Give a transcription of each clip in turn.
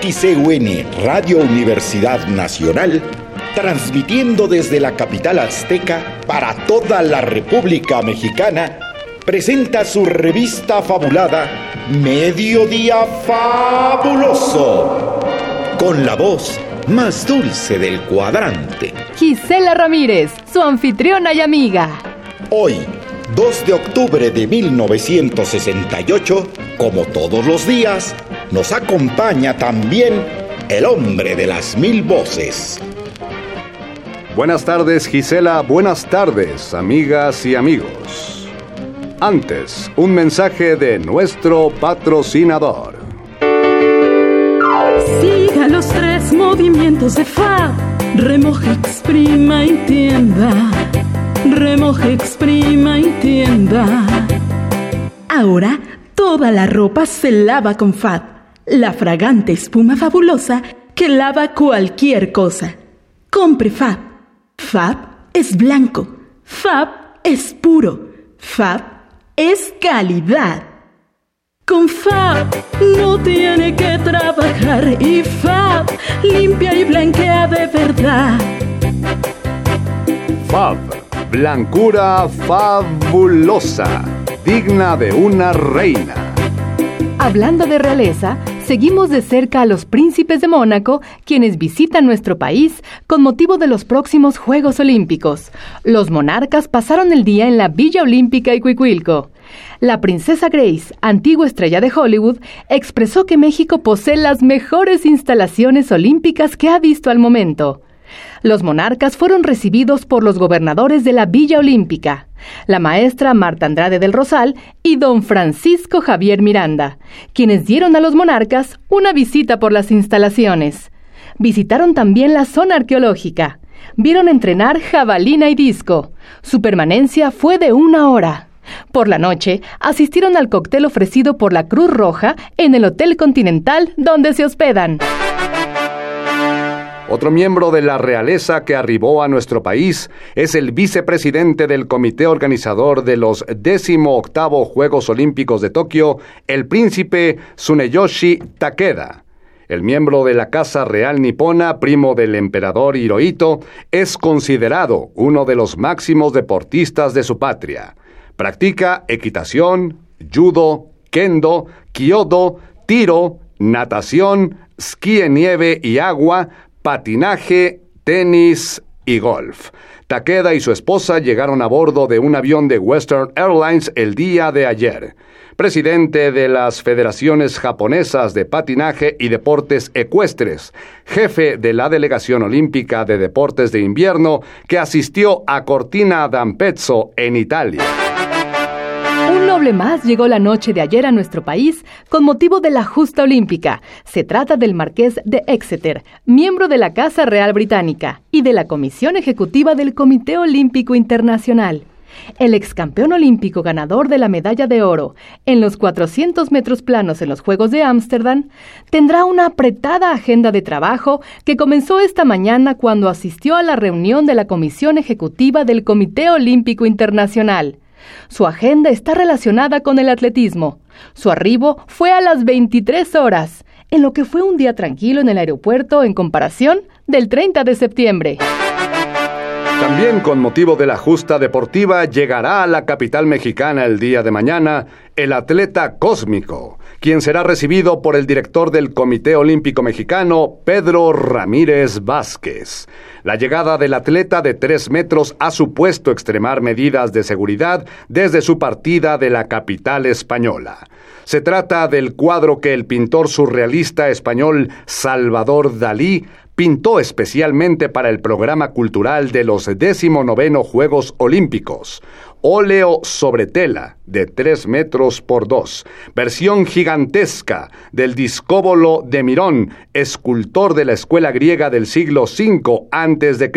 XEUN Radio Universidad Nacional, transmitiendo desde la capital azteca para toda la República Mexicana, presenta su revista fabulada Mediodía Fabuloso, con la voz más dulce del cuadrante. Gisela Ramírez, su anfitriona y amiga. Hoy, 2 de octubre de 1968, como todos los días, nos acompaña también el hombre de las mil voces. Buenas tardes Gisela, buenas tardes amigas y amigos. Antes, un mensaje de nuestro patrocinador. Siga los tres movimientos de Fa. Remoje, exprima y tienda. Remoje, exprima y tienda. Ahora, toda la ropa se lava con Fab, la fragante espuma fabulosa que lava cualquier cosa. Compre Fab. Fab es blanco. Fab es puro. Fab es calidad. Con Fab no tiene que trabajar y Fab limpia y blanquea de verdad. Fab, blancura fabulosa, digna de una reina. Hablando de realeza, seguimos de cerca a los príncipes de Mónaco, quienes visitan nuestro país con motivo de los próximos Juegos Olímpicos. Los monarcas pasaron el día en la Villa Olímpica y Cuicuilco. La princesa Grace, antigua estrella de Hollywood, expresó que México posee las mejores instalaciones olímpicas que ha visto al momento. Los monarcas fueron recibidos por los gobernadores de la Villa Olímpica, la maestra Marta Andrade del Rosal y don Francisco Javier Miranda, quienes dieron a los monarcas una visita por las instalaciones. Visitaron también la zona arqueológica. Vieron entrenar jabalina y disco. Su permanencia fue de una hora. Por la noche, asistieron al cóctel ofrecido por la Cruz Roja en el Hotel Continental donde se hospedan. Otro miembro de la realeza que arribó a nuestro país es el vicepresidente del comité organizador de los 18 Juegos Olímpicos de Tokio, el príncipe Tsuneyoshi Takeda. El miembro de la Casa Real Nipona, primo del emperador Hirohito, es considerado uno de los máximos deportistas de su patria. Practica equitación, judo, kendo, kyodo, tiro, natación, esquí en nieve y agua, patinaje, tenis y golf. Takeda y su esposa llegaron a bordo de un avión de Western Airlines el día de ayer. Presidente de las Federaciones Japonesas de Patinaje y Deportes Ecuestres, jefe de la Delegación Olímpica de Deportes de Invierno que asistió a Cortina d'Ampezzo en Italia. Un noble más llegó la noche de ayer a nuestro país con motivo de la justa olímpica. Se trata del marqués de Exeter, miembro de la Casa Real Británica y de la Comisión Ejecutiva del Comité Olímpico Internacional. El ex campeón olímpico ganador de la medalla de oro en los 400 metros planos en los Juegos de Ámsterdam tendrá una apretada agenda de trabajo que comenzó esta mañana cuando asistió a la reunión de la Comisión Ejecutiva del Comité Olímpico Internacional. Su agenda está relacionada con el atletismo. Su arribo fue a las 23 horas, en lo que fue un día tranquilo en el aeropuerto en comparación del 30 de septiembre. También con motivo de la justa deportiva llegará a la capital mexicana el día de mañana el atleta cósmico, quien será recibido por el director del Comité Olímpico Mexicano, Pedro Ramírez Vázquez. La llegada del atleta de tres metros ha supuesto extremar medidas de seguridad desde su partida de la capital española. Se trata del cuadro que el pintor surrealista español Salvador Dalí pintó especialmente para el programa cultural de los 19 Juegos Olímpicos. Óleo sobre tela de 3 metros por 2. Versión gigantesca del discóbolo de Mirón, escultor de la escuela griega del siglo V a.C.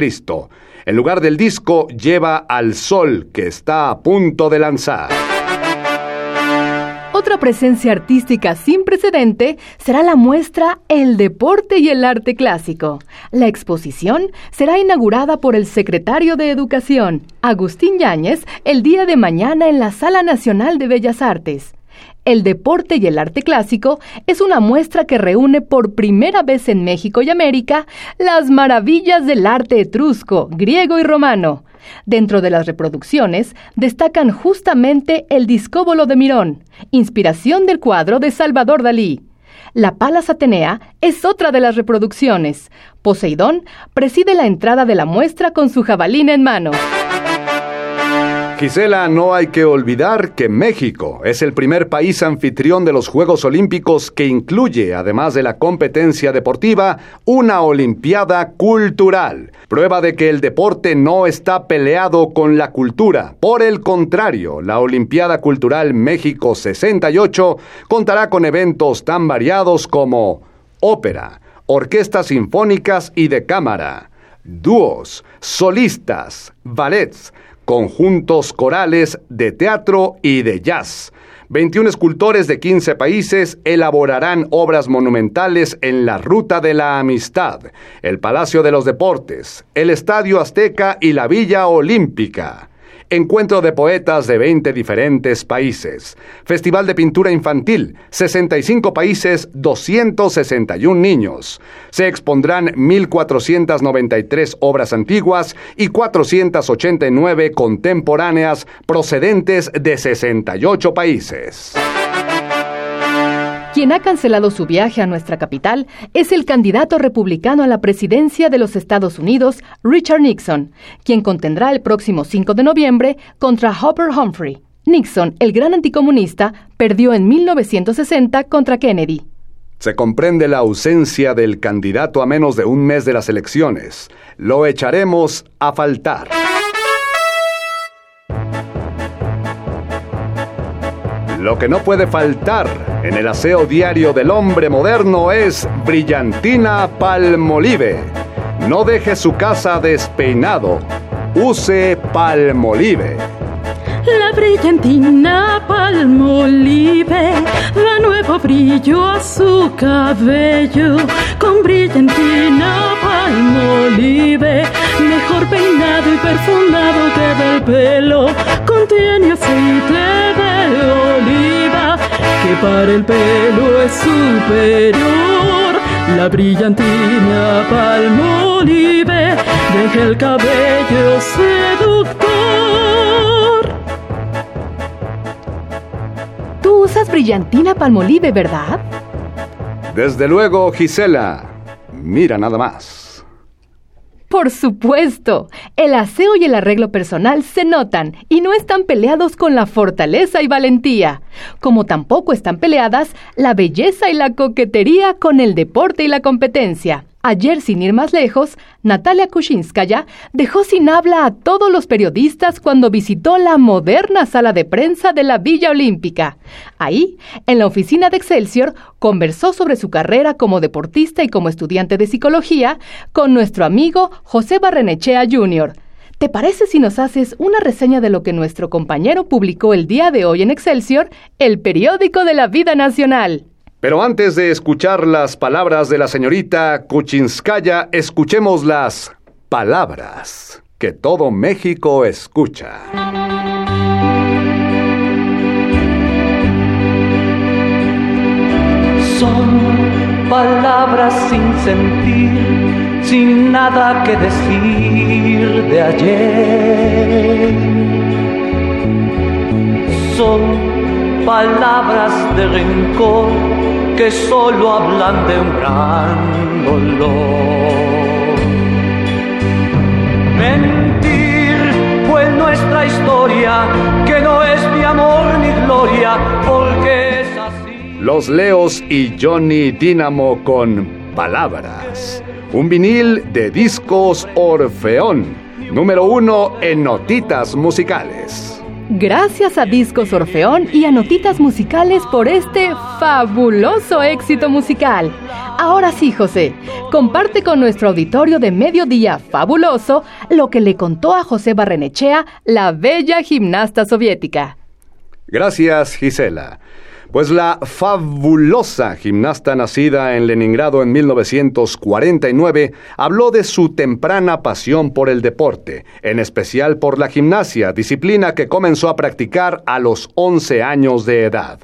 En lugar del disco lleva al sol que está a punto de lanzar. Otra presencia artística sin precedente será la muestra El deporte y el arte clásico. La exposición será inaugurada por el secretario de Educación, Agustín Yáñez, el día de mañana en la Sala Nacional de Bellas Artes. El deporte y el arte clásico es una muestra que reúne por primera vez en México y América las maravillas del arte etrusco, griego y romano. Dentro de las reproducciones destacan justamente el discóbolo de Mirón, inspiración del cuadro de Salvador Dalí. La Palas Atenea es otra de las reproducciones. Poseidón preside la entrada de la muestra con su jabalina en mano. Gisela, no hay que olvidar que México es el primer país anfitrión de los Juegos Olímpicos que incluye, además de la competencia deportiva, una Olimpiada cultural. Prueba de que el deporte no está peleado con la cultura. Por el contrario, la Olimpiada Cultural México 68 contará con eventos tan variados como ópera, orquestas sinfónicas y de cámara, dúos, solistas, ballets, conjuntos corales de teatro y de jazz. 21 escultores de 15 países elaborarán obras monumentales en la Ruta de la Amistad, el Palacio de los Deportes, el Estadio Azteca y la Villa Olímpica. Encuentro de poetas de 20 diferentes países. Festival de pintura infantil, 65 países, 261 niños. Se expondrán 1.493 obras antiguas y 489 contemporáneas procedentes de 68 países. Quien ha cancelado su viaje a nuestra capital es el candidato republicano a la presidencia de los Estados Unidos, Richard Nixon, quien contendrá el próximo 5 de noviembre contra Hopper Humphrey. Nixon, el gran anticomunista, perdió en 1960 contra Kennedy. Se comprende la ausencia del candidato a menos de un mes de las elecciones. Lo echaremos a faltar. Lo que no puede faltar en el aseo diario del hombre moderno es brillantina palmolive. No deje su casa despeinado. Use palmolive. La brillantina palmolive da nuevo brillo a su cabello. Con brillantina palmolive, mejor peinado y perfumado queda el pelo. Contiene aceite de oliva que para el pelo es superior. La brillantina palmolive deja el cabello seductor. Brillantina palmolive, ¿verdad? Desde luego, Gisela. Mira nada más. Por supuesto, el aseo y el arreglo personal se notan y no están peleados con la fortaleza y valentía, como tampoco están peleadas la belleza y la coquetería con el deporte y la competencia. Ayer, sin ir más lejos, Natalia Kushinskaya dejó sin habla a todos los periodistas cuando visitó la moderna sala de prensa de la Villa Olímpica. Ahí, en la oficina de Excelsior, conversó sobre su carrera como deportista y como estudiante de psicología con nuestro amigo José Barrenechea Jr. ¿Te parece si nos haces una reseña de lo que nuestro compañero publicó el día de hoy en Excelsior, el periódico de la vida nacional? Pero antes de escuchar las palabras de la señorita Kuchinskaya, escuchemos las palabras que todo México escucha. Son palabras sin sentir, sin nada que decir de ayer. Son palabras de rencor que solo hablan de un gran dolor. Mentir fue nuestra historia, que no es mi amor ni gloria, porque es así. Los Leos y Johnny Dynamo con palabras. Un vinil de discos Orfeón, número uno en notitas musicales. Gracias a Discos Orfeón y a Notitas Musicales por este fabuloso éxito musical. Ahora sí, José, comparte con nuestro auditorio de Mediodía Fabuloso lo que le contó a José Barrenechea, la bella gimnasta soviética. Gracias, Gisela. Pues la fabulosa gimnasta nacida en Leningrado en 1949 habló de su temprana pasión por el deporte, en especial por la gimnasia, disciplina que comenzó a practicar a los 11 años de edad.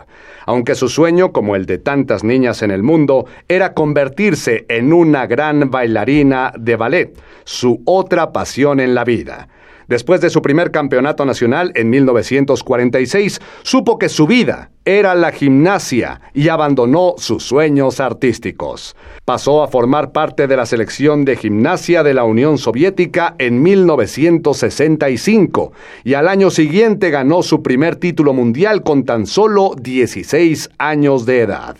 aunque su sueño, como el de tantas niñas en el mundo, era convertirse en una gran bailarina de ballet, su otra pasión en la vida. Después de su primer campeonato nacional en 1946, supo que su vida era la gimnasia y abandonó sus sueños artísticos. Pasó a formar parte de la selección de gimnasia de la Unión Soviética en 1965 y al año siguiente ganó su primer título mundial con tan solo 16 años de edad.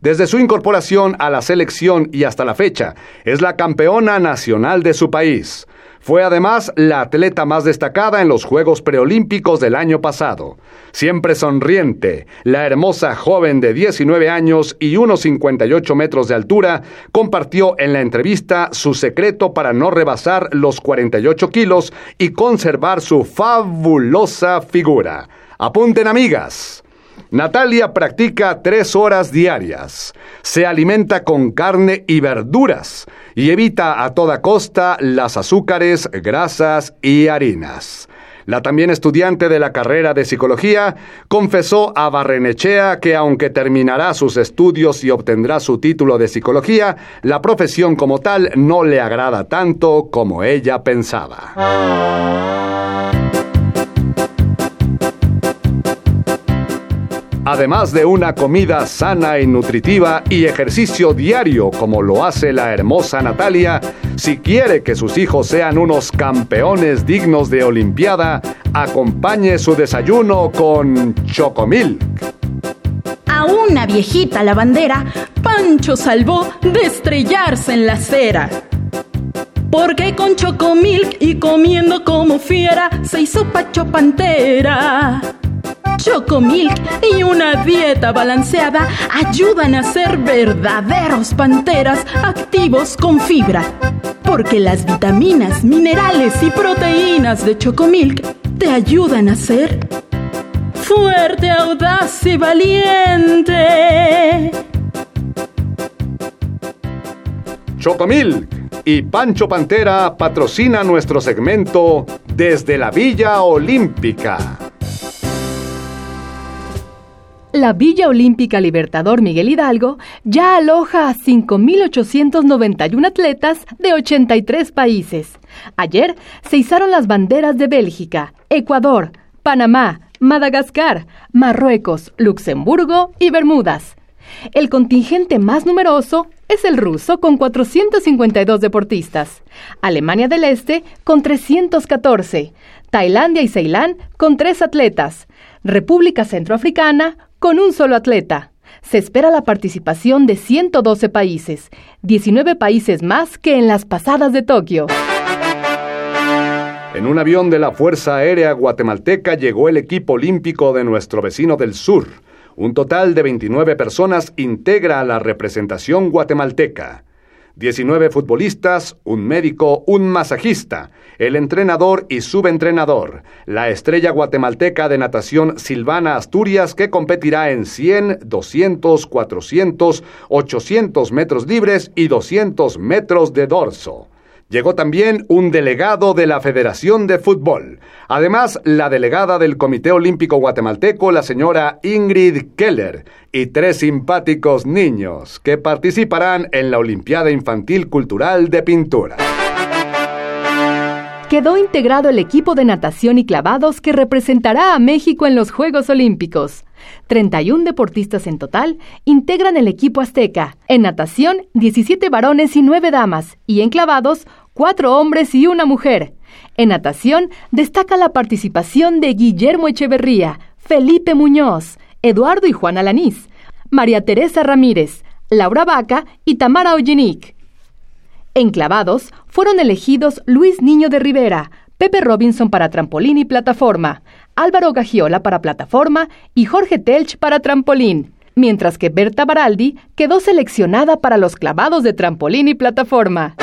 Desde su incorporación a la selección y hasta la fecha, es la campeona nacional de su país. Fue además la atleta más destacada en los Juegos Preolímpicos del año pasado. Siempre sonriente, la hermosa joven de 19 años y unos 58 metros de altura compartió en la entrevista su secreto para no rebasar los 48 kilos y conservar su fabulosa figura. Apunten amigas. Natalia practica tres horas diarias, se alimenta con carne y verduras y evita a toda costa las azúcares, grasas y harinas. La también estudiante de la carrera de psicología confesó a Barrenechea que aunque terminará sus estudios y obtendrá su título de psicología, la profesión como tal no le agrada tanto como ella pensaba. Además de una comida sana y nutritiva y ejercicio diario como lo hace la hermosa Natalia, si quiere que sus hijos sean unos campeones dignos de Olimpiada, acompañe su desayuno con Chocomilk. A una viejita lavandera, Pancho salvó de estrellarse en la acera. Porque con Chocomilk y comiendo como fiera se hizo Pacho Pantera. Chocomilk y una dieta balanceada ayudan a ser verdaderos panteras activos con fibra. Porque las vitaminas, minerales y proteínas de Chocomilk te ayudan a ser fuerte, audaz y valiente. Chocomilk y Pancho Pantera patrocina nuestro segmento desde la Villa Olímpica. La Villa Olímpica Libertador Miguel Hidalgo ya aloja a 5.891 atletas de 83 países. Ayer se izaron las banderas de Bélgica, Ecuador, Panamá, Madagascar, Marruecos, Luxemburgo y Bermudas. El contingente más numeroso es el ruso con 452 deportistas, Alemania del Este con 314, Tailandia y Ceilán con tres atletas, República Centroafricana con un solo atleta. Se espera la participación de 112 países, 19 países más que en las pasadas de Tokio. En un avión de la Fuerza Aérea Guatemalteca llegó el equipo olímpico de nuestro vecino del sur. Un total de 29 personas integra a la representación guatemalteca. 19 futbolistas, un médico, un masajista, el entrenador y subentrenador, la estrella guatemalteca de natación Silvana Asturias que competirá en 100, 200, 400, 800 metros libres y 200 metros de dorso. Llegó también un delegado de la Federación de Fútbol. Además, la delegada del Comité Olímpico Guatemalteco, la señora Ingrid Keller, y tres simpáticos niños que participarán en la Olimpiada Infantil Cultural de Pintura. Quedó integrado el equipo de natación y clavados que representará a México en los Juegos Olímpicos. 31 deportistas en total integran el equipo azteca. En natación, 17 varones y 9 damas, y en clavados, cuatro hombres y una mujer. En natación destaca la participación de Guillermo Echeverría, Felipe Muñoz, Eduardo y Juan Alanís, María Teresa Ramírez, Laura Vaca y Tamara Ollinic. En clavados fueron elegidos Luis Niño de Rivera, Pepe Robinson para trampolín y plataforma, Álvaro Gagiola para plataforma y Jorge Telch para trampolín, mientras que Berta Baraldi quedó seleccionada para los clavados de trampolín y plataforma.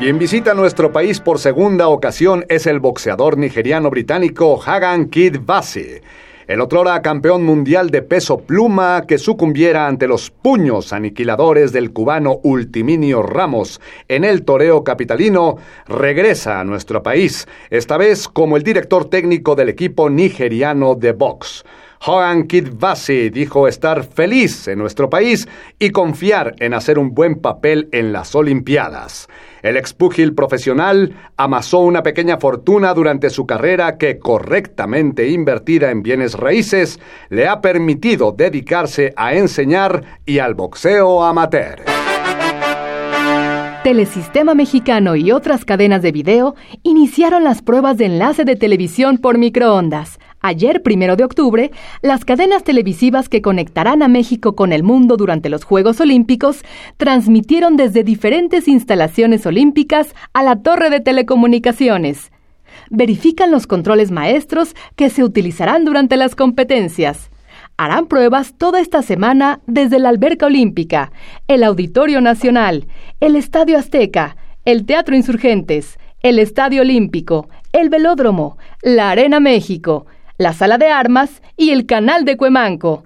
Quien visita nuestro país por segunda ocasión es el boxeador nigeriano británico Hagan Kid Basi. El otrora campeón mundial de peso pluma que sucumbiera ante los puños aniquiladores del cubano Ultiminio Ramos en el toreo capitalino, regresa a nuestro país, esta vez como el director técnico del equipo nigeriano de box. Hogan Kid Vasi dijo estar feliz en nuestro país y confiar en hacer un buen papel en las Olimpiadas. El expúgil profesional amasó una pequeña fortuna durante su carrera que, correctamente invertida en bienes raíces, le ha permitido dedicarse a enseñar y al boxeo amateur. Telesistema Mexicano y otras cadenas de video iniciaron las pruebas de enlace de televisión por microondas. Ayer, primero de octubre, las cadenas televisivas que conectarán a México con el mundo durante los Juegos Olímpicos transmitieron desde diferentes instalaciones olímpicas a la torre de telecomunicaciones. Verifican los controles maestros que se utilizarán durante las competencias harán pruebas toda esta semana desde la Alberca Olímpica, el Auditorio Nacional, el Estadio Azteca, el Teatro Insurgentes, el Estadio Olímpico, el Velódromo, la Arena México, la Sala de Armas y el Canal de Cuemanco.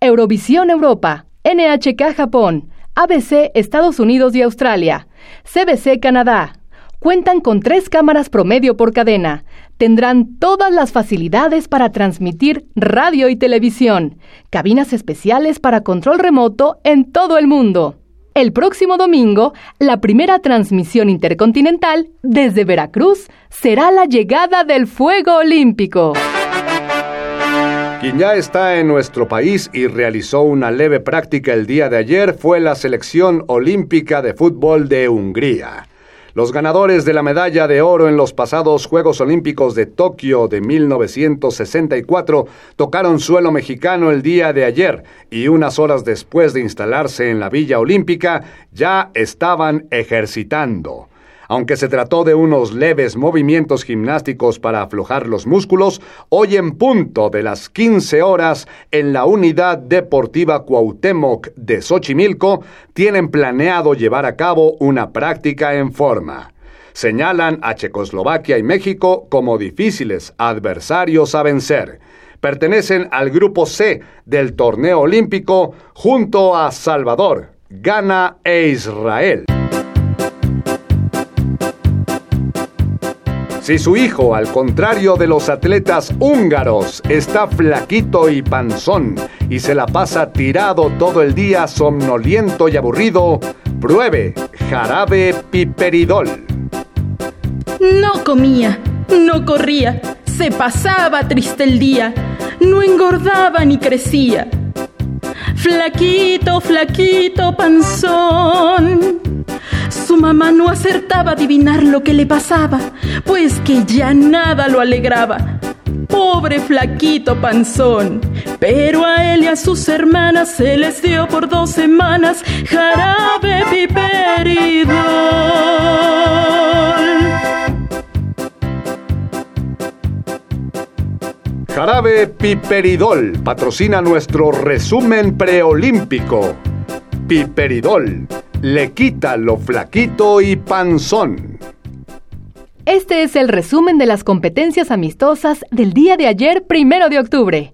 Eurovisión Europa, NHK Japón, ABC Estados Unidos y Australia, CBC Canadá. Cuentan con tres cámaras promedio por cadena, tendrán todas las facilidades para transmitir radio y televisión, cabinas especiales para control remoto en todo el mundo. El próximo domingo, la primera transmisión intercontinental desde Veracruz será la llegada del fuego olímpico. Quien ya está en nuestro país y realizó una leve práctica el día de ayer fue la selección olímpica de fútbol de Hungría. Los ganadores de la medalla de oro en los pasados Juegos Olímpicos de Tokio de 1964 tocaron suelo mexicano el día de ayer y unas horas después de instalarse en la Villa Olímpica ya estaban ejercitando. Aunque se trató de unos leves movimientos gimnásticos para aflojar los músculos, hoy en punto de las 15 horas en la Unidad Deportiva Cuauhtémoc de Xochimilco tienen planeado llevar a cabo una práctica en forma señalan a Checoslovaquia y México como difíciles adversarios a vencer. Pertenecen al grupo C del torneo olímpico junto a Salvador, Ghana e Israel. Si su hijo, al contrario de los atletas húngaros, está flaquito y panzón y se la pasa tirado todo el día somnoliento y aburrido, pruebe jarabe piperidol. No comía, no corría, se pasaba triste el día, no engordaba ni crecía. Flaquito, flaquito, panzón su mamá no acertaba a adivinar lo que le pasaba, pues que ya nada lo alegraba. Pobre flaquito panzón, pero a él y a sus hermanas se les dio por dos semanas jarabe piperidol. Jarabe Piperidol patrocina nuestro resumen preolímpico. Piperidol le quita lo flaquito y panzón. Este es el resumen de las competencias amistosas del día de ayer, primero de octubre.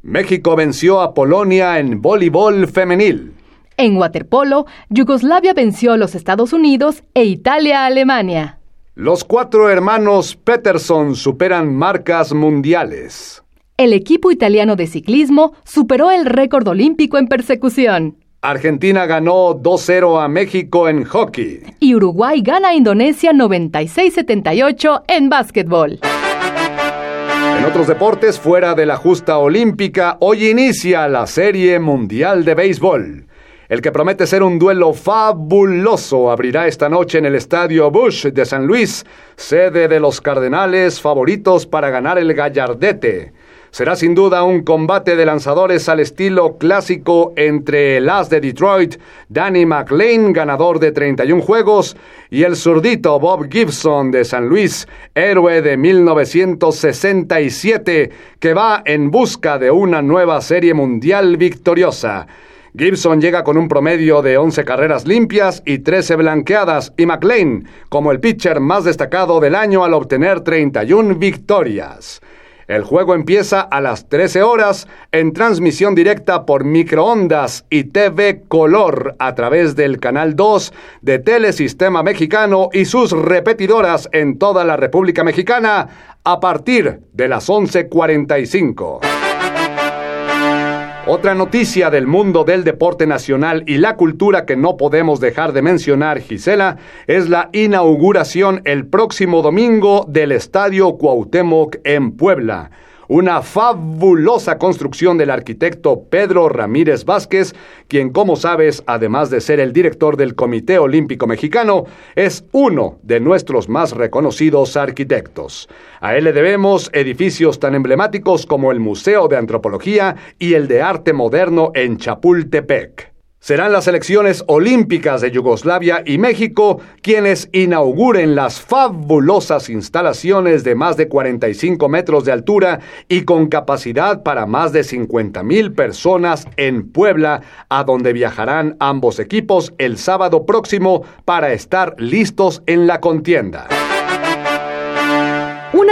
México venció a Polonia en voleibol femenil. En waterpolo, Yugoslavia venció a los Estados Unidos e Italia a Alemania. Los cuatro hermanos Peterson superan marcas mundiales. El equipo italiano de ciclismo superó el récord olímpico en persecución. Argentina ganó 2-0 a México en hockey. Y Uruguay gana a Indonesia 96-78 en básquetbol. En otros deportes, fuera de la justa olímpica, hoy inicia la Serie Mundial de Béisbol. El que promete ser un duelo fabuloso abrirá esta noche en el Estadio Bush de San Luis, sede de los Cardenales favoritos para ganar el Gallardete será sin duda un combate de lanzadores al estilo clásico entre el as de Detroit, Danny McLean, ganador de 31 juegos, y el zurdito Bob Gibson de San Luis, héroe de 1967, que va en busca de una nueva serie mundial victoriosa. Gibson llega con un promedio de 11 carreras limpias y 13 blanqueadas y McLean como el pitcher más destacado del año al obtener 31 victorias. El juego empieza a las 13 horas en transmisión directa por microondas y TV Color a través del canal 2 de Telesistema Mexicano y sus repetidoras en toda la República Mexicana a partir de las 11:45. Otra noticia del mundo del deporte nacional y la cultura que no podemos dejar de mencionar, Gisela, es la inauguración el próximo domingo del Estadio Cuauhtémoc en Puebla una fabulosa construcción del arquitecto Pedro Ramírez Vázquez, quien, como sabes, además de ser el director del Comité Olímpico Mexicano, es uno de nuestros más reconocidos arquitectos. A él le debemos edificios tan emblemáticos como el Museo de Antropología y el de Arte Moderno en Chapultepec. Serán las elecciones olímpicas de Yugoslavia y México quienes inauguren las fabulosas instalaciones de más de 45 metros de altura y con capacidad para más de 50 mil personas en Puebla, a donde viajarán ambos equipos el sábado próximo para estar listos en la contienda.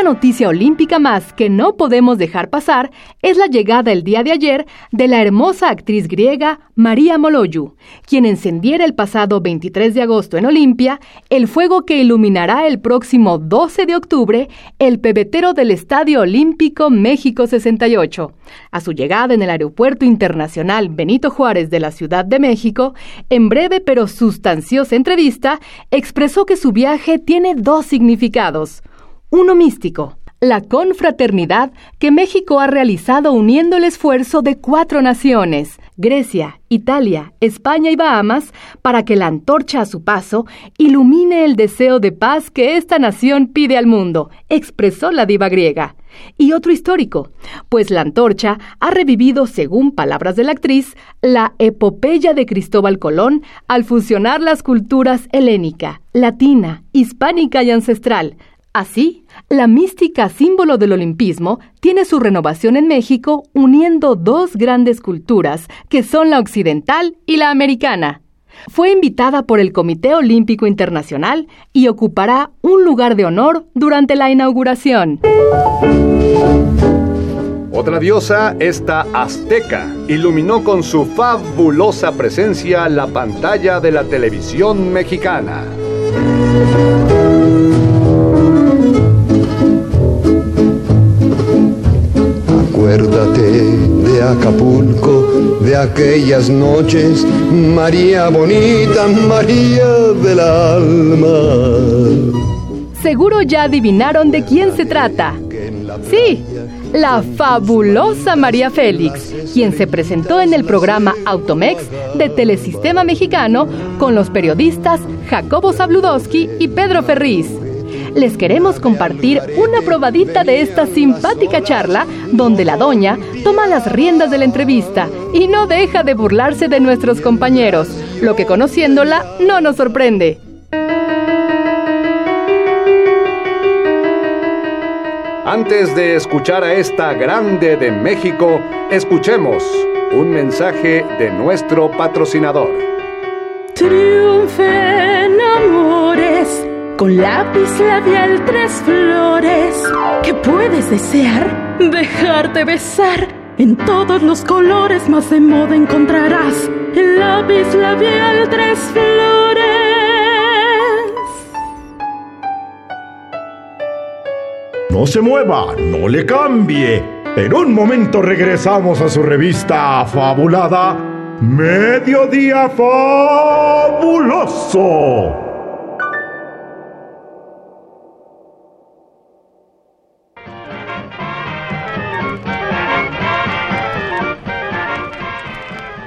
Una noticia olímpica más que no podemos dejar pasar es la llegada el día de ayer de la hermosa actriz griega María Moloyu, quien encendiera el pasado 23 de agosto en Olimpia el fuego que iluminará el próximo 12 de octubre el pebetero del Estadio Olímpico México 68. A su llegada en el Aeropuerto Internacional Benito Juárez de la Ciudad de México, en breve pero sustanciosa entrevista, expresó que su viaje tiene dos significados uno místico, la confraternidad que México ha realizado uniendo el esfuerzo de cuatro naciones, Grecia, Italia, España y Bahamas, para que la antorcha a su paso ilumine el deseo de paz que esta nación pide al mundo, expresó la diva griega. Y otro histórico, pues la antorcha ha revivido, según palabras de la actriz, la epopeya de Cristóbal Colón al fusionar las culturas helénica, latina, hispánica y ancestral, Así, la mística símbolo del olimpismo tiene su renovación en México uniendo dos grandes culturas, que son la occidental y la americana. Fue invitada por el Comité Olímpico Internacional y ocupará un lugar de honor durante la inauguración. Otra diosa, esta azteca, iluminó con su fabulosa presencia la pantalla de la televisión mexicana. Acuérdate de Acapulco, de aquellas noches, María bonita, María del alma. Seguro ya adivinaron de quién se trata. Sí, la fabulosa María Félix, quien se presentó en el programa Automex de Telesistema Mexicano con los periodistas Jacobo Zabludowski y Pedro Ferriz les queremos compartir una probadita de esta simpática charla donde la doña toma las riendas de la entrevista y no deja de burlarse de nuestros compañeros, lo que conociéndola no nos sorprende. Antes de escuchar a esta grande de México, escuchemos un mensaje de nuestro patrocinador. Triunfen amores con lápiz labial tres flores que puedes desear, dejarte besar. En todos los colores más de moda encontrarás el lápiz labial tres flores. No se mueva, no le cambie. En un momento regresamos a su revista fabulada Mediodía Fabuloso.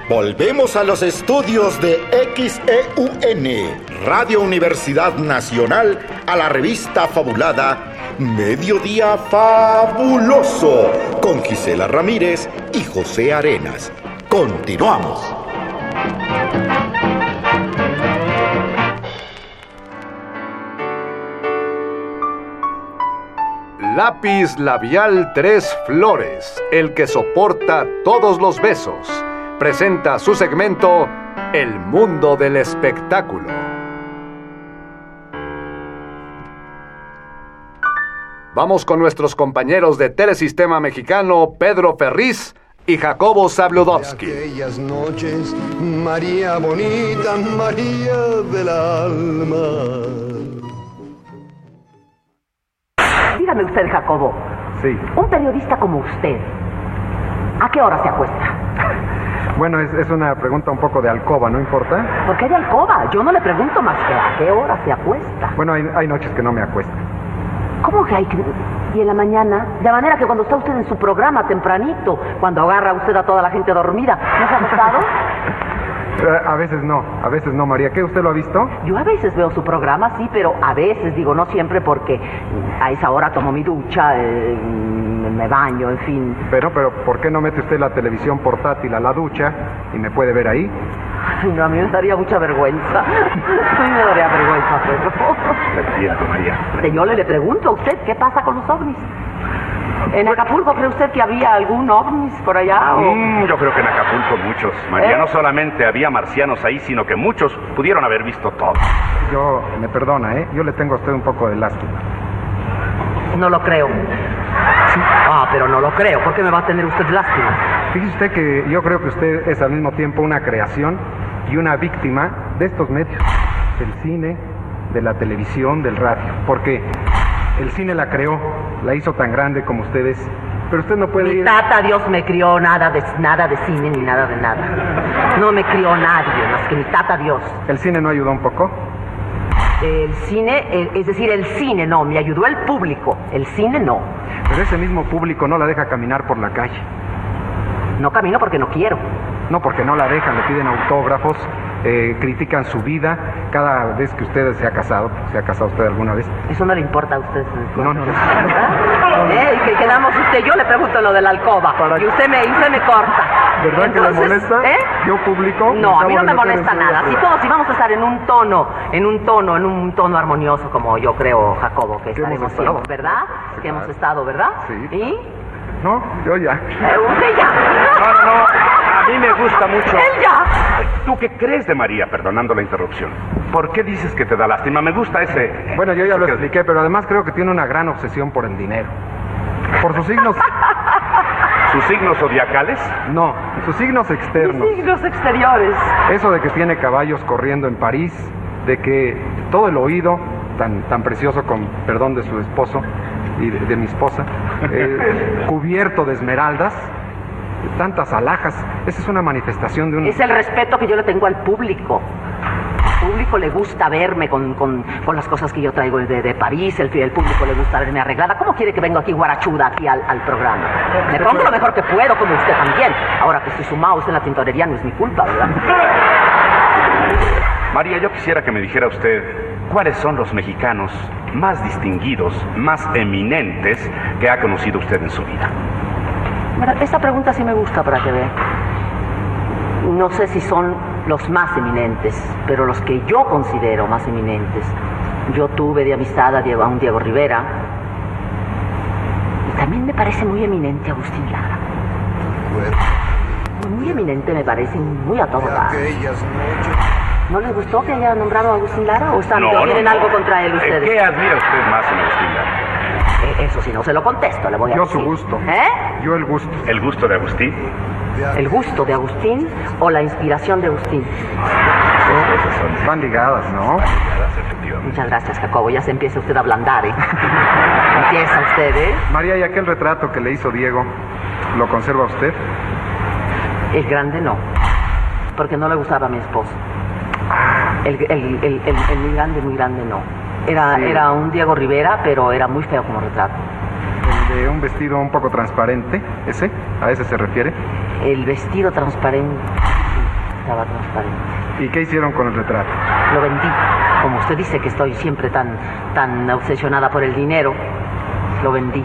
Volvemos a los estudios de XEUN, Radio Universidad Nacional, a la revista fabulada Mediodía Fabuloso, con Gisela Ramírez y José Arenas. Continuamos. Lápiz labial tres flores, el que soporta todos los besos presenta su segmento El mundo del espectáculo. Vamos con nuestros compañeros de Telesistema Mexicano, Pedro Ferriz y Jacobo Zabludowski. Aquellas noches, María bonita, María del alma. Dígame usted, Jacobo. Sí. Un periodista como usted, ¿a qué hora se acuesta? Bueno, es, es una pregunta un poco de alcoba, ¿no importa? ¿Por qué de alcoba? Yo no le pregunto más que a qué hora se acuesta. Bueno, hay, hay noches que no me acuesto. ¿Cómo que hay que...? ¿Y en la mañana? De manera que cuando está usted en su programa tempranito, cuando agarra usted a toda la gente dormida, ¿no se ha acostado? Eh, A veces no, a veces no, María. ¿Qué usted lo ha visto? Yo a veces veo su programa, sí, pero a veces, digo, no siempre porque a esa hora tomo mi ducha, eh, me baño, en fin. Pero, pero, ¿por qué no mete usted la televisión portátil a la ducha y me puede ver ahí? Ay, no, a mí me daría mucha vergüenza. A mí me daría vergüenza, entiendo, María. Yo le, le pregunto a usted, ¿qué pasa con los ovnis? ¿En Acapulco cree usted que había algún ovnis por allá? o- Mm, yo creo que en Acapulco muchos. María, ¿Eh? no solamente había marcianos ahí, sino que muchos pudieron haber visto todo. Yo, me perdona, ¿eh? Yo le tengo a usted un poco de lástima. No lo creo. Ah, pero no lo creo. ¿Por qué me va a tener usted lástima? Fíjese usted que yo creo que usted es al mismo tiempo una creación y una víctima de estos medios, del cine, de la televisión, del radio. Porque el cine la creó, la hizo tan grande como ustedes, pero usted no puede Mi ir... tata Dios me crió nada de nada de cine ni nada de nada. No me crió nadie más que mi tata Dios. ¿El cine no ayudó un poco? El cine, es decir, el cine no, me ayudó el público. El cine no. Pero ese mismo público no la deja caminar por la calle. No camino porque no quiero. No, porque no la dejan, le piden autógrafos, eh, critican su vida cada vez que usted se ha casado. ¿Se ha casado usted alguna vez? Eso no le importa a usted. No, no, no. ¿Verdad? ¿Eh? Y que quedamos usted, yo le pregunto lo de la alcoba. Para- Y usted me, usted me corta. ¿Verdad que le Entonces, molesta? ¿eh? Yo publico. No, a mí no me molesta nada. Si todos íbamos a estar en un tono, en un tono, en un tono armonioso, como yo creo, Jacobo, que estaremos siempre, ¿verdad? Que hemos estado, ¿verdad? Sí. ¿Y? No, yo ya. Eh, usted ya. No, no, no. A mí me gusta mucho. Él ya. ¿Tú qué crees de María? Perdonando la interrupción. ¿Por qué dices que te da lástima? Me gusta ese. Bueno, yo ya lo expliqué, pero además creo que tiene una gran obsesión por el dinero. Por sus signos. ¿Sus signos zodiacales? No, sus signos externos. Signos exteriores. Eso de que tiene caballos corriendo en París, de que todo el oído, tan, tan precioso con perdón de su esposo y de, de mi esposa, eh, cubierto de esmeraldas, tantas alhajas, esa es una manifestación de un... Es el respeto que yo le tengo al público. Al público le gusta verme con, con- con las cosas que yo traigo de, de París, el, el público le gusta verme arreglada. ¿Cómo quiere que venga aquí guarachuda aquí al, al programa? Me pongo lo mejor que puedo, como usted también. Ahora que estoy sumado usted en la tintorería no es mi culpa, ¿verdad? María, yo quisiera que me dijera usted cuáles son los mexicanos más distinguidos, más eminentes que ha conocido usted en su vida. Esta pregunta sí me gusta para que vea. No sé si son los más eminentes, pero los que yo considero más eminentes. Yo tuve de amistad a, Diego, a un Diego Rivera. Y también me parece muy eminente Agustín Lara. Muy eminente me parece, muy a todo noches. ¿No les gustó que haya nombrado a Agustín Lara? ¿O están, No, tienen no. algo contra él Eh, ustedes? ¿Qué admira usted más en Agustín Lara? Eso sí, no se lo contesto, le voy a Yo decir. su gusto. ¿Eh? Yo el gusto. ¿El gusto de Agustín? ¿El gusto de Agustín o la inspiración de Agustín? Van ligadas, ¿no? Muchas gracias, Jacobo. Ya se empieza usted a ablandar, ¿eh? empieza usted, ¿eh? María, ¿y aquel retrato que le hizo Diego, lo conserva usted? El grande no, porque no le gustaba a mi esposo. El, el, el, el- el muy grande, muy grande no. Era, Sí. era un Diego Rivera, pero era muy feo como retrato. El de un vestido un poco transparente, ese, ¿a ese se refiere? El vestido transparente. sí, Estaba transparente. ¿Y qué hicieron con el retrato? Lo vendí. Como usted dice que estoy siempre tan, tan obsesionada por el dinero, lo vendí.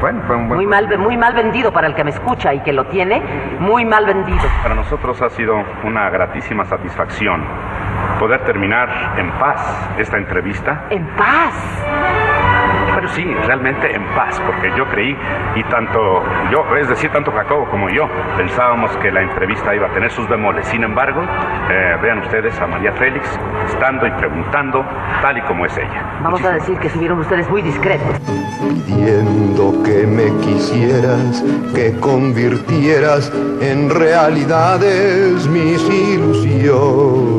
Bueno, fue un buen... Muy mal, muy mal vendido para el que me escucha y que lo tiene, muy mal vendido. Para nosotros ha sido una gratísima satisfacción poder terminar en paz esta entrevista. En paz. Pero sí, realmente en paz, porque yo creí, y tanto yo, es decir, tanto Jacobo como yo, pensábamos que la entrevista iba a tener sus bemoles. Sin embargo, eh, vean ustedes a María Félix estando y preguntando tal y como es ella. Vamos a decir que estuvieron ustedes muy discretos. pidiendo que me quisieras, que convirtieras en realidades mis ilusiones.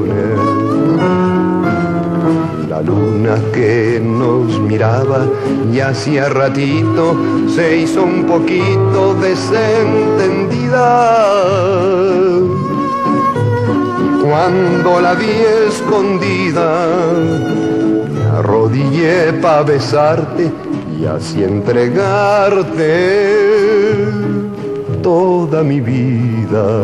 La luna que nos miraba ya hacía ratito se hizo un poquito desentendida. cuando la vi escondida, me arrodillé para besarte y así entregarte toda mi vida.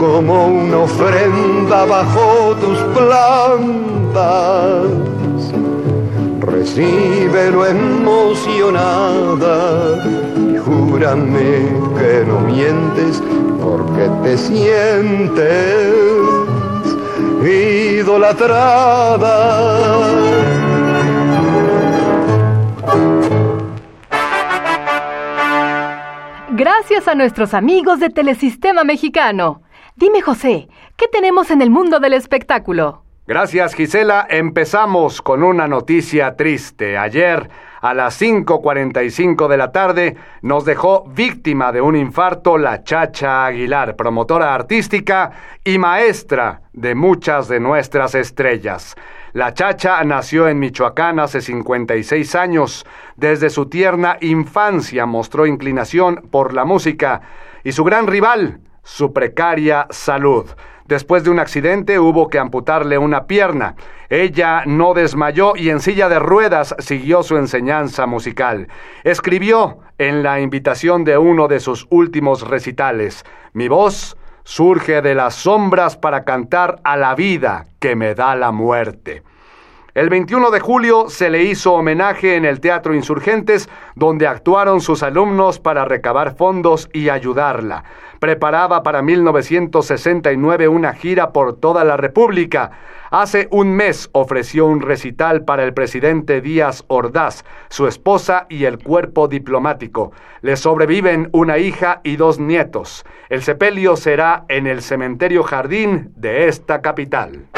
como una ofrenda bajo tus plantas. Recíbelo emocionada y júrame que no mientes porque te sientes idolatrada. A nuestros amigos de Telesistema Mexicano. Dime, José, ¿qué tenemos en el mundo del espectáculo? Gracias, Gisela. Empezamos con una noticia triste. Ayer, a las 5.45 de la tarde, nos dejó víctima de un infarto la Chacha Aguilar, promotora artística y maestra de muchas de nuestras estrellas. La Chacha nació en Michoacán hace 56 años. Desde su tierna infancia mostró inclinación por la música y su gran rival, su precaria salud. Después de un accidente hubo que amputarle una pierna. Ella no desmayó y en silla de ruedas siguió su enseñanza musical. Escribió en la invitación de uno de sus últimos recitales, Mi voz surge de las sombras para cantar a la vida que me da la muerte. El 21 de julio se le hizo homenaje en el Teatro Insurgentes, donde actuaron sus alumnos para recabar fondos y ayudarla. Preparaba para 1969 una gira por toda la República. Hace un mes ofreció un recital para el presidente Díaz Ordaz, su esposa y el cuerpo diplomático. Le sobreviven una hija y dos nietos. El sepelio será en el cementerio jardín de esta capital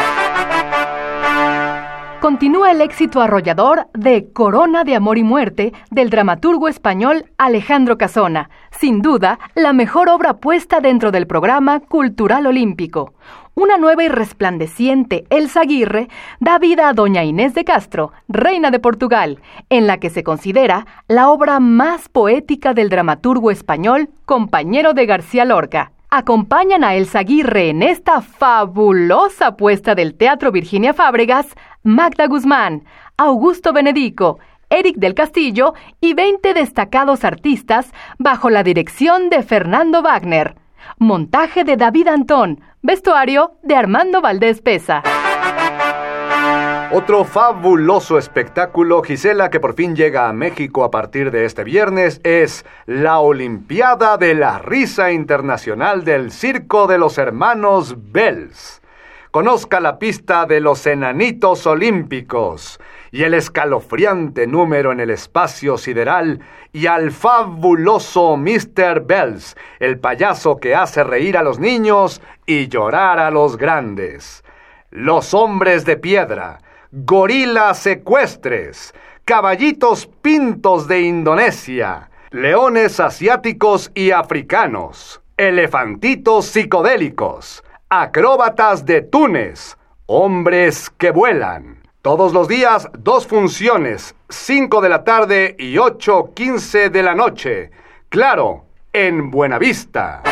continúa el éxito arrollador de Corona de Amor y Muerte del dramaturgo español Alejandro Casona, sin duda la mejor obra puesta dentro del programa cultural olímpico. Una nueva y resplandeciente Elsa Aguirre da vida a Doña Inés de Castro, reina de Portugal, en la que se considera la obra más poética del dramaturgo español, compañero de García Lorca acompañan a Elsa Aguirre en esta fabulosa puesta del Teatro Virginia Fábregas, Magda Guzmán, Augusto Benedico, Eric del Castillo y 20 destacados artistas bajo la dirección de Fernando Wagner. Montaje de David Antón, vestuario de Armando Valdés Pesa. Otro fabuloso espectáculo, Gisela, que por fin llega a México a partir de este viernes, es la Olimpiada de la Risa Internacional del Circo de los Hermanos Bells. Conozca la pista de los enanitos olímpicos y el escalofriante número en el espacio sideral y al fabuloso Mr. Bells, el payaso que hace reír a los niños y llorar a los grandes. Los hombres de piedra, gorilas secuestres, caballitos pintos de Indonesia, leones asiáticos y africanos, elefantitos psicodélicos, acróbatas de Túnez, hombres que vuelan. Todos los días, dos funciones, 5 de la tarde y 8.15 de la noche. Claro, en Buenavista.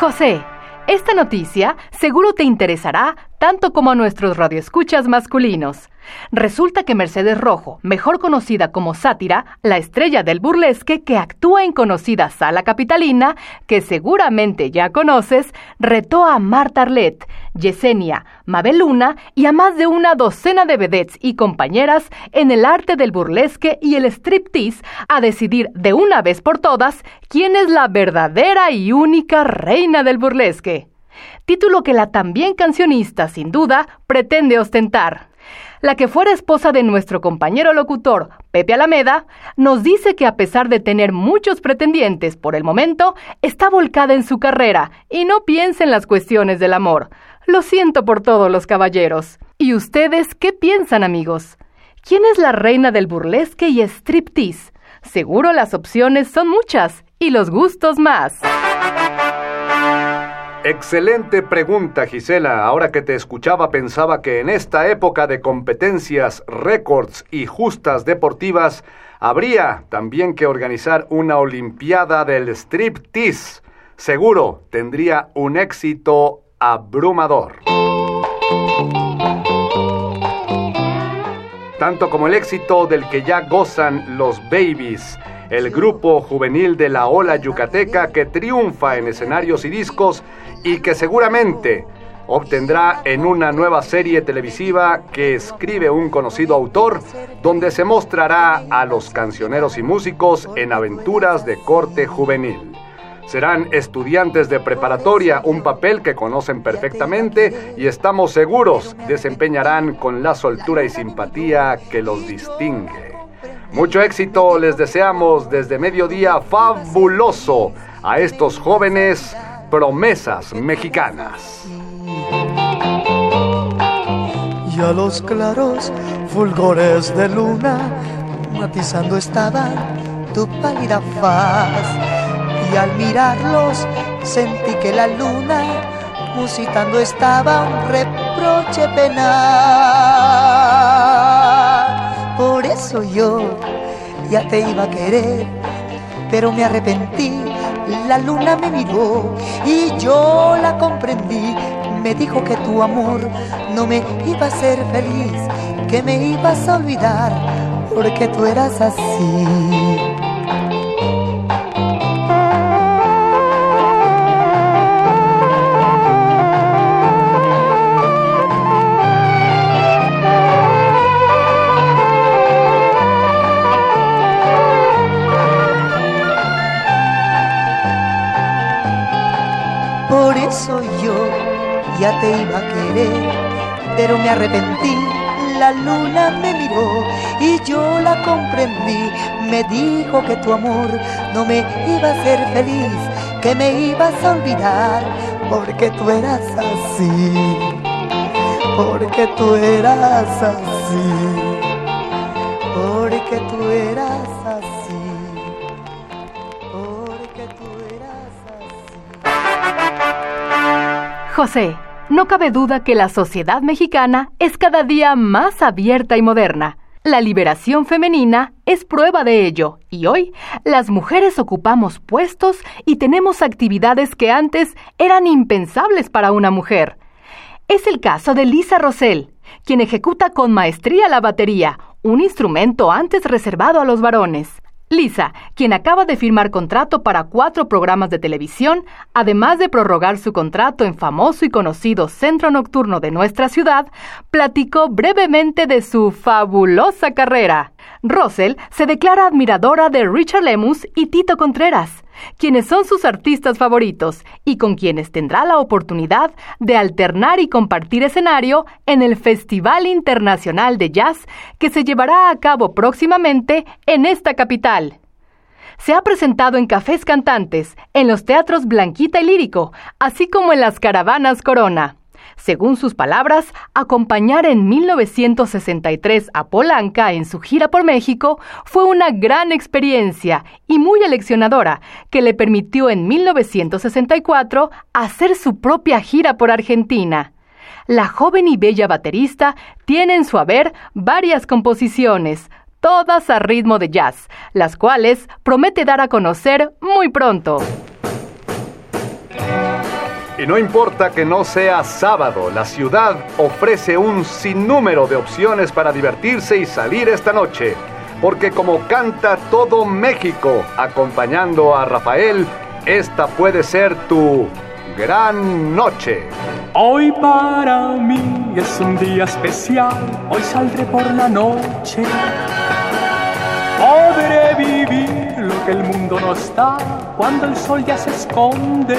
José, esta noticia seguro te interesará tanto como a nuestros radioescuchas masculinos. Resulta que Mercedes Rojo, mejor conocida como Sátira, la estrella del burlesque que actúa en conocida sala capitalina, que seguramente ya conoces, retó a Marta Arlet, Yesenia, Mabel Luna y a más de una docena de vedettes y compañeras en el arte del burlesque y el striptease a decidir de una vez por todas quién es la verdadera y única reina del burlesque. Título que la también cancionista, sin duda, pretende ostentar. La que fuera esposa de nuestro compañero locutor, Pepe Alameda, nos dice que a pesar de tener muchos pretendientes por el momento, está volcada en su carrera y no piensa en las cuestiones del amor. Lo siento por todos los caballeros. ¿Y ustedes qué piensan, amigos? ¿Quién es la reina del burlesque y striptease? Seguro las opciones son muchas y los gustos más. Excelente pregunta, Gisela. Ahora que te escuchaba pensaba que en esta época de competencias, récords y justas deportivas, habría también que organizar una olimpiada del striptease. Seguro tendría un éxito abrumador. Tanto como el éxito del que ya gozan los babies el grupo juvenil de la ola yucateca que triunfa en escenarios y discos y que seguramente obtendrá en una nueva serie televisiva que escribe un conocido autor, donde se mostrará a los cancioneros y músicos en aventuras de corte juvenil. Serán estudiantes de preparatoria, un papel que conocen perfectamente y estamos seguros desempeñarán con la soltura y simpatía que los distingue. Mucho éxito les deseamos desde mediodía fabuloso a estos jóvenes promesas mexicanas. Y a los claros fulgores de luna, matizando estaba tu pálida faz. Y al mirarlos sentí que la luna musitando estaba un reproche penal. Eso yo ya te iba a querer, pero me arrepentí la luna me miró y yo la comprendí. Me dijo que tu amor no me iba a hacer feliz, que me ibas a olvidar porque tú eras así. Ya te iba a querer, pero me arrepentí. La luna me miró y yo la comprendí. Me dijo que tu amor no me iba a hacer feliz, que me ibas a olvidar, porque tú eras así, porque tú eras así, José, no cabe duda que la sociedad mexicana es cada día más abierta y moderna. La liberación femenina es prueba de ello y hoy las mujeres ocupamos puestos y tenemos actividades que antes eran impensables para una mujer. Es el caso de Lisa Rosell, quien ejecuta con maestría la batería, un instrumento antes reservado a los varones. Lisa, quien acaba de firmar contrato para cuatro programas de televisión, además de prorrogar su contrato en famoso y conocido centro nocturno de nuestra ciudad, platicó brevemente de su fabulosa carrera. Russell se declara admiradora de Richard Lemus y Tito Contreras, quienes son sus artistas favoritos y con quienes tendrá la oportunidad de alternar y compartir escenario en el Festival Internacional de Jazz que se llevará a cabo próximamente en esta capital. Se ha presentado en cafés cantantes, en los teatros Blanquita y Lírico, así como en las caravanas Corona. Según sus palabras, acompañar en 1963 a Polanca en su gira por México fue una gran experiencia y muy aleccionadora que le permitió en 1964 hacer su propia gira por Argentina. La joven y bella baterista tiene en su haber varias composiciones, todas a ritmo de jazz, las cuales promete dar a conocer muy pronto. Y no importa que no sea sábado, la ciudad ofrece un sinnúmero de opciones para divertirse y salir esta noche. Porque como canta todo México acompañando a Rafael, esta puede ser tu gran noche. Hoy para mí es un día especial, hoy saldré por la noche. Podré vivir lo que el mundo no está cuando el sol ya se esconde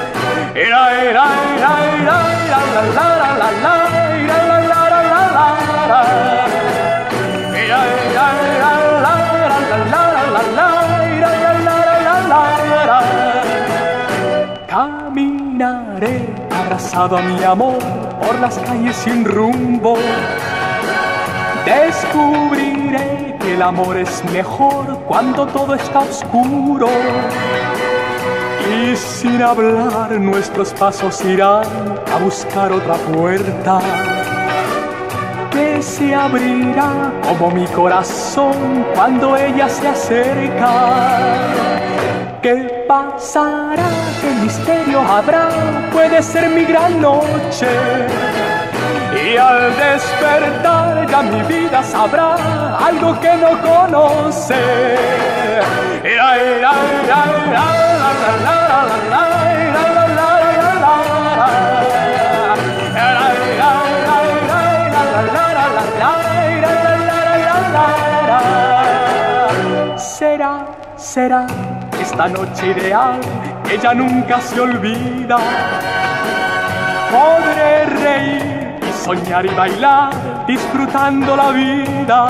Caminaré abrazado a mi amor por las calles sin rumbo. Descubriré que el amor es mejor cuando todo está oscuro. Y sin hablar nuestros pasos irán a buscar otra puerta que se abrirá como mi corazón cuando ella se acerca. ¿Qué pasará? ¿Qué misterio habrá? Puede ser mi gran noche. Y al despertar ya mi vida sabrá algo que no conoce. Era, era, era, Será, será esta noche ideal que ya nunca se olvida. Podré reír y soñar y bailar disfrutando la vida.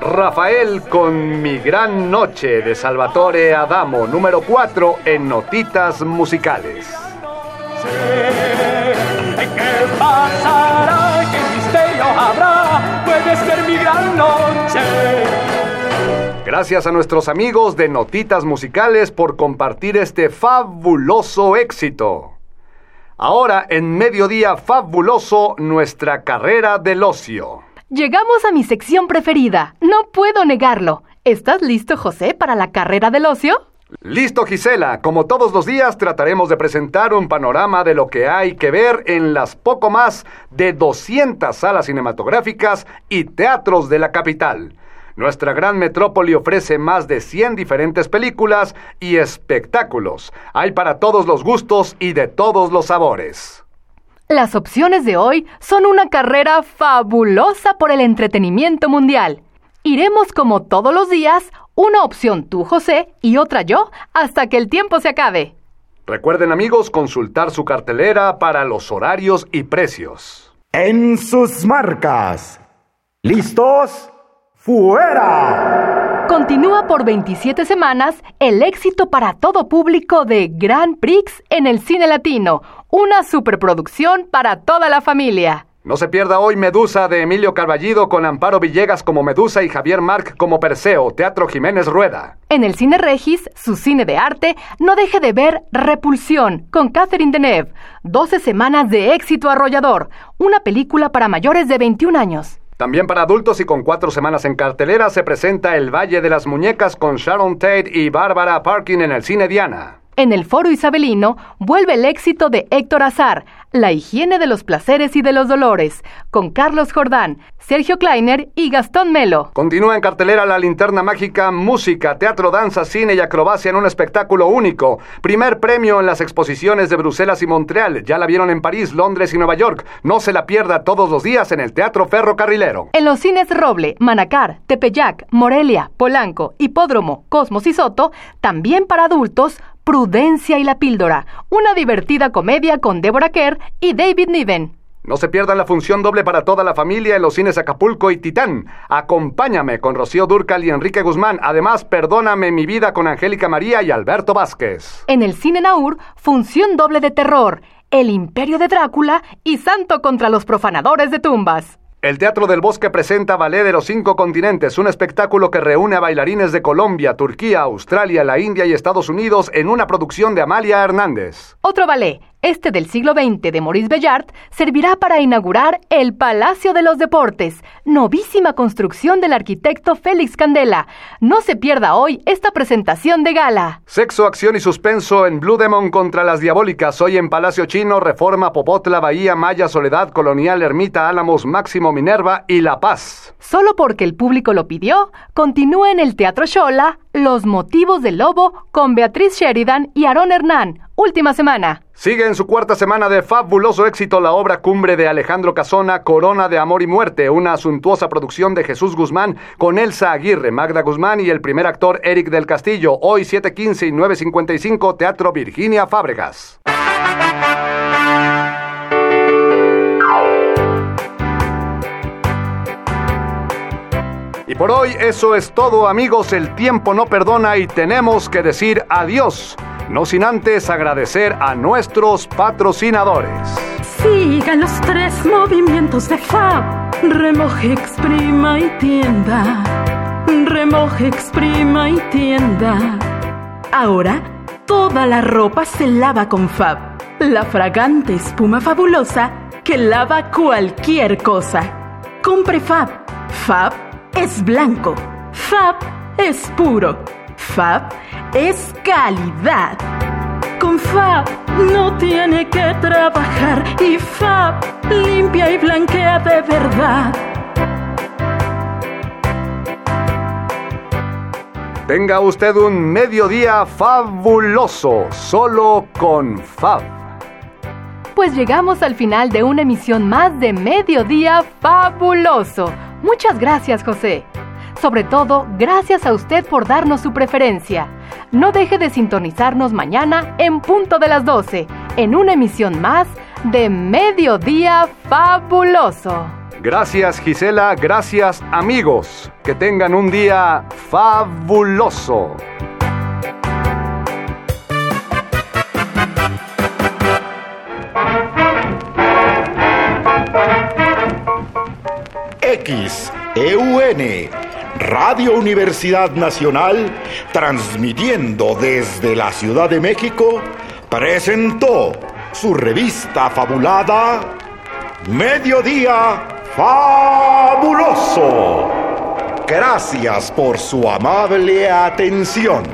Rafael con Mi Gran Noche de Salvatore Adamo, número 4 en Notitas Musicales. ¿Qué pasará? ¿Qué misterio habrá? Puede ser mi gran noche. Gracias a nuestros amigos de Notitas Musicales por compartir este fabuloso éxito. Ahora, en Mediodía Fabuloso, nuestra carrera del ocio. Llegamos a mi sección preferida. No puedo negarlo. ¿Estás listo, José, para la carrera del ocio? Listo, Gisela. Como todos los días, trataremos de presentar un panorama de lo que hay que ver en las poco más de 200 salas cinematográficas y teatros de la capital. Nuestra gran metrópoli ofrece más de 100 diferentes películas y espectáculos. Hay para todos los gustos y de todos los sabores. Las opciones de hoy son una carrera fabulosa por el entretenimiento mundial. Iremos como todos los días, una opción tú, José, y otra yo, hasta que el tiempo se acabe. Recuerden amigos consultar su cartelera para los horarios y precios. En sus marcas. ¿Listos? ¡Fuera! Continúa por 27 semanas el éxito para todo público de Grand Prix en el cine latino, una superproducción para toda la familia. No se pierda hoy Medusa de Emilio Carballido con Amparo Villegas como Medusa y Javier Marc como Perseo, Teatro Jiménez Rueda. En el Cine Regis, su cine de arte, no deje de ver Repulsión con Catherine Deneuve, 12 semanas de éxito arrollador, una película para mayores de 21 años. También para adultos y con cuatro semanas en cartelera se presenta El Valle de las Muñecas con Sharon Tate y Bárbara Parkin en el cine Diana. En el Foro Isabelino vuelve el éxito de Héctor Azar, La higiene de los placeres y de los dolores, con Carlos Jordán, Sergio Kleiner y Gastón Melo. Continúa en cartelera La Linterna Mágica, música, teatro, danza, cine y acrobacia en un espectáculo único. Primer premio en las exposiciones de Bruselas y Montreal. Ya la vieron en París, Londres y Nueva York. No se la pierda todos los días en el Teatro Ferrocarrilero. En los cines Roble, Manacar, Tepeyac, Morelia, Polanco, Hipódromo, Cosmos y Soto, también para adultos, Prudencia y la Píldora, una divertida comedia con Deborah Kerr y David Niven. No se pierdan la función doble para toda la familia en los cines Acapulco y Titán. Acompáñame con Rocío Durcal y Enrique Guzmán. Además, perdóname mi vida con Angélica María y Alberto Vázquez. En el cine Naur, función doble de terror, El Imperio de Drácula y Santo contra los profanadores de tumbas. El Teatro del Bosque presenta Ballet de los Cinco Continentes, un espectáculo que reúne a bailarines de Colombia, Turquía, Australia, la India y Estados Unidos en una producción de Amalia Hernández. Otro ballet, este del siglo XX de Maurice Bellard, servirá para inaugurar el Palacio de los Deportes, novísima construcción del arquitecto Félix Candela. No se pierda hoy esta presentación de gala. Sexo, acción y suspenso en Blue Demon contra las diabólicas, hoy en Palacio Chino, Reforma, Popotla, Bahía, Maya, Soledad, Colonial, Ermita, Álamos, Máximo, Minerva y La Paz. Solo porque el público lo pidió, continúa en el Teatro Shola Los Motivos del Lobo con Beatriz Sheridan y Aarón Hernán, última semana. Sigue en su cuarta semana de fabuloso éxito la obra cumbre de Alejandro Casona, Corona de Amor y Muerte, una suntuosa producción de Jesús Guzmán con Elsa Aguirre, Magda Guzmán y el primer actor Eric del Castillo, hoy 7.15 y 9.55, Teatro Virginia Fábregas. Y por hoy eso es todo amigos, el tiempo no perdona y tenemos que decir adiós, no sin antes agradecer a nuestros patrocinadores. Sigan los tres movimientos de Fab. Remoje, exprima y tienda. Remoje, exprima y tienda. Ahora, toda la ropa se lava con Fab. La fragante espuma fabulosa que lava cualquier cosa. Compre Fab. Fab es blanco. Fab es puro. Fab es calidad. Con Fab no tiene que trabajar y Fab limpia y blanquea de verdad. Tenga usted un mediodía fabuloso, solo con Fab. Pues llegamos al final de una emisión más de Mediodía Fabuloso. Muchas gracias, José. Sobre todo, gracias a usted por darnos su preferencia. No deje de sintonizarnos mañana en punto de las 12, en una emisión más de Mediodía Fabuloso. Gracias Gisela, gracias amigos. Que tengan un día fabuloso. XEUN, Radio Universidad Nacional, transmitiendo desde la Ciudad de México, presentó su revista fabulada Mediodía Fabuloso. Gracias por su amable atención.